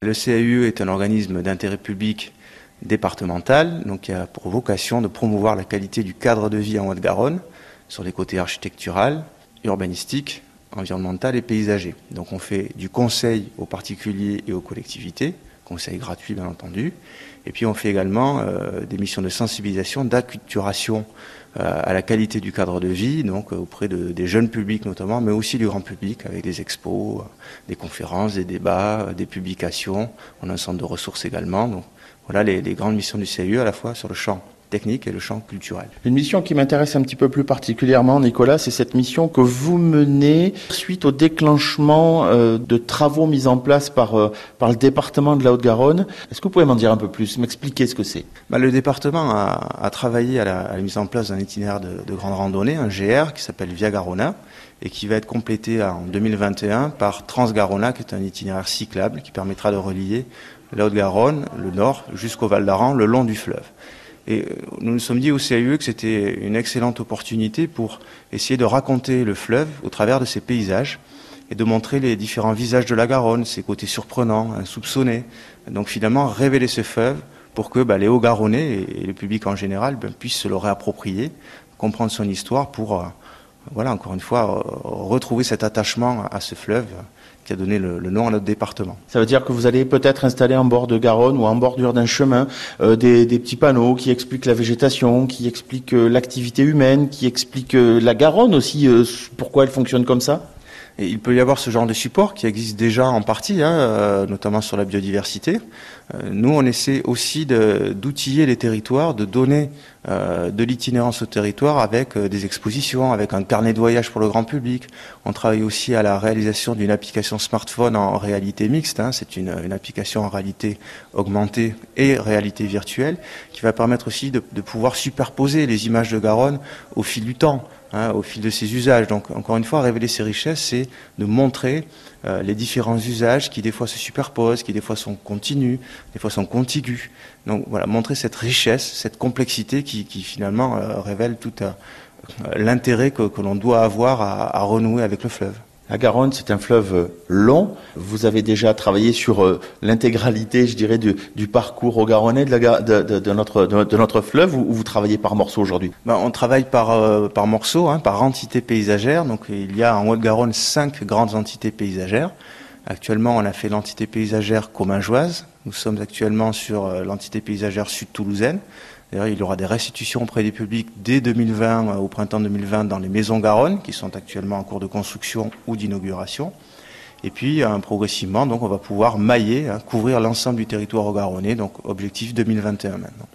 Le CAUE est un organisme d'intérêt public départemental, donc qui a pour vocation de promouvoir la qualité du cadre de vie en Haute-Garonne sur les côtés architectural, urbanistique, environnemental et paysager. Donc on fait du conseil aux particuliers et aux collectivités, conseil gratuit bien entendu, et puis on fait également euh, des missions de sensibilisation, d'acculturation euh, à la qualité du cadre de vie, donc euh, auprès de, des jeunes publics notamment, mais aussi du grand public avec des expos, des conférences, des débats, des publications. On a un centre de ressources également. Donc voilà les, les grandes missions du CAU à la fois sur le champ technique et le champ culturel. Une mission qui m'intéresse un petit peu plus particulièrement, Nicolas, c'est cette mission que vous menez suite au déclenchement euh, de travaux mis en place par, euh, par le département de la Haute-Garonne. Est-ce que vous pouvez m'en dire un peu plus, m'expliquer ce que c'est? Bah, Le département a, a travaillé à la, à la, mise en place d'un itinéraire de, de, grande randonnée, un GR qui s'appelle Via Garona et qui va être complété en 2021 par Transgarona, qui est un itinéraire cyclable qui permettra de relier la Haute-Garonne, le nord, jusqu'au Val d'Aran, le long du fleuve. Et nous nous sommes dit au CAUE que c'était une excellente opportunité pour essayer de raconter le fleuve au travers de ses paysages et de montrer les différents visages de la Garonne, ses côtés surprenants, insoupçonnés. Donc finalement, révéler ce fleuve pour que bah, les Hauts-Garonnais et, le public en général bah, puissent se le réapproprier, comprendre son histoire pour, euh, voilà, encore une fois, euh, retrouver cet attachement à ce fleuve qui a donné le, nom à notre département. Ça veut dire que vous allez peut-être installer en bord de Garonne ou en bordure d'un chemin euh, des, petits panneaux qui expliquent la végétation, qui expliquent euh, l'activité humaine, qui expliquent la Garonne aussi, pourquoi elle fonctionne comme ça? Il peut y avoir ce genre de support qui existe déjà en partie, hein, euh, notamment sur la biodiversité. Euh, nous, on essaie aussi d'outiller les territoires, de donner euh, de l'itinérance au territoire avec des expositions, avec un carnet de voyage pour le grand public. On travaille aussi à la réalisation d'une application smartphone en réalité mixte. Hein, C'est une, application en réalité augmentée et réalité virtuelle qui va permettre aussi de pouvoir superposer les images de Garonne au fil du temps. Hein, au fil de ses usages. Donc, encore une fois, révéler ces richesses, c'est de montrer euh, les différents usages qui des fois se superposent, qui des fois sont continus, des fois sont contigus. Donc, voilà, montrer cette richesse, cette complexité qui, finalement euh, révèle tout euh, l'intérêt que, l'on doit avoir à renouer avec le fleuve. La Garonne, c'est un fleuve long. Vous avez déjà travaillé sur euh, l'intégralité, je dirais, du, parcours au Garonnais de, notre, fleuve ou vous travaillez par morceaux aujourd'hui? Ben, On travaille par, euh, par morceaux, hein, par entité paysagère. Donc il y a en Haute-Garonne cinq grandes entités paysagères. Actuellement, on a fait l'entité paysagère commingeoise. Nous sommes actuellement sur euh, l'entité paysagère sud-toulousaine. Il y aura des restitutions auprès du public dès 2020, au printemps 2020, dans les maisons Garonne, qui sont actuellement en cours de construction ou d'inauguration. Et puis, euh, progressivement, donc, on va pouvoir mailler, hein, couvrir l'ensemble du territoire au Garonnais, donc objectif 2021 maintenant.